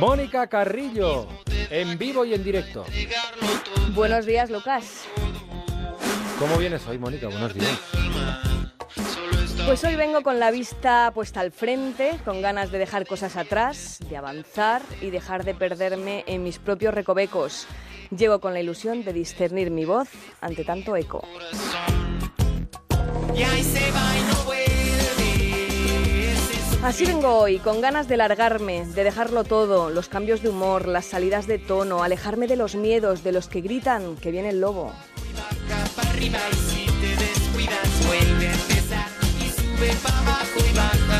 Mónica Carrillo, en vivo y en directo. Buenos días, Lucas. ¿Cómo vienes hoy, Mónica? Buenos días. Pues hoy vengo con la vista puesta al frente, con ganas de dejar cosas atrás, de avanzar y dejar de perderme en mis propios recovecos. Llego con la ilusión de discernir mi voz ante tanto eco. Así vengo hoy, con ganas de largarme, de dejarlo todo, los cambios de humor, las salidas de tono, alejarme de los miedos, de los que gritan que viene el lobo.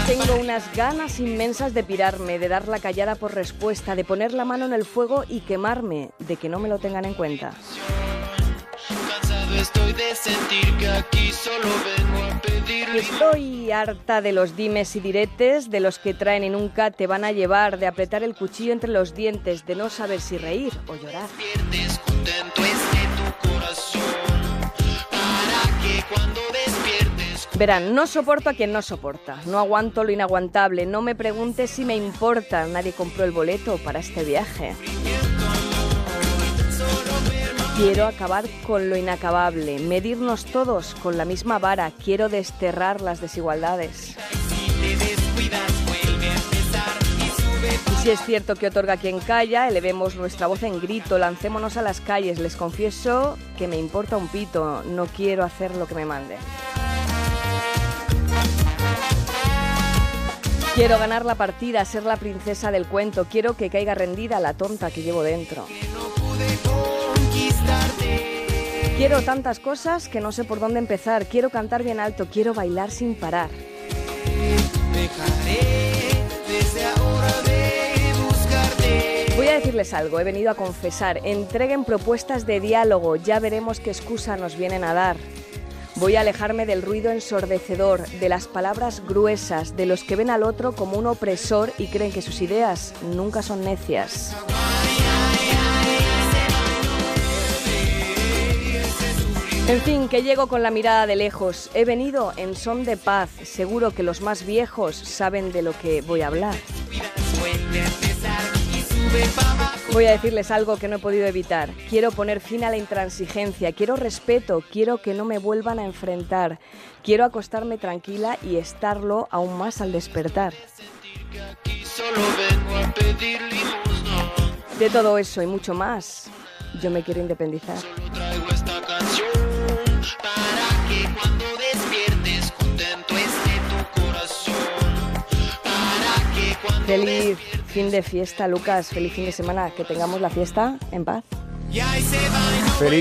Tengo unas ganas inmensas de pirarme, de dar la callada por respuesta, de poner la mano en el fuego y quemarme, de que no me lo tengan en cuenta. Estoy harta de los dimes y diretes, de los que traen y nunca te van a llevar, de apretar el cuchillo entre los dientes, de no saber si reír o llorar. Verán, no soporto a quien no soporta, no aguanto lo inaguantable, no me preguntes si me importa, nadie compró el boleto para este viaje. Quiero acabar con lo inacabable, medirnos todos con la misma vara, quiero desterrar las desigualdades. Y si es cierto que otorga quien calla, elevemos nuestra voz en grito, lancémonos a las calles, les confieso que me importa un pito, no quiero hacer lo que me mande. Quiero ganar la partida, ser la princesa del cuento. Quiero que caiga rendida la tonta que llevo dentro. Quiero tantas cosas que no sé por dónde empezar. Quiero cantar bien alto, quiero bailar sin parar. Voy a decirles algo, he venido a confesar. Entreguen propuestas de diálogo, ya veremos qué excusa nos vienen a dar. Voy a alejarme del ruido ensordecedor, de las palabras gruesas, de los que ven al otro como un opresor y creen que sus ideas nunca son necias. En fin, que llego con la mirada de lejos. He venido en son de paz. Seguro que los más viejos saben de lo que voy a hablar. Voy a decirles algo que no he podido evitar. Quiero poner fin a la intransigencia, quiero respeto, quiero que no me vuelvan a enfrentar, quiero acostarme tranquila y estarlo aún más al despertar. De todo eso y mucho más, yo me quiero independizar. Feliz fin de fiesta, Lucas. Feliz fin de semana. Que tengamos la fiesta en paz. Feliz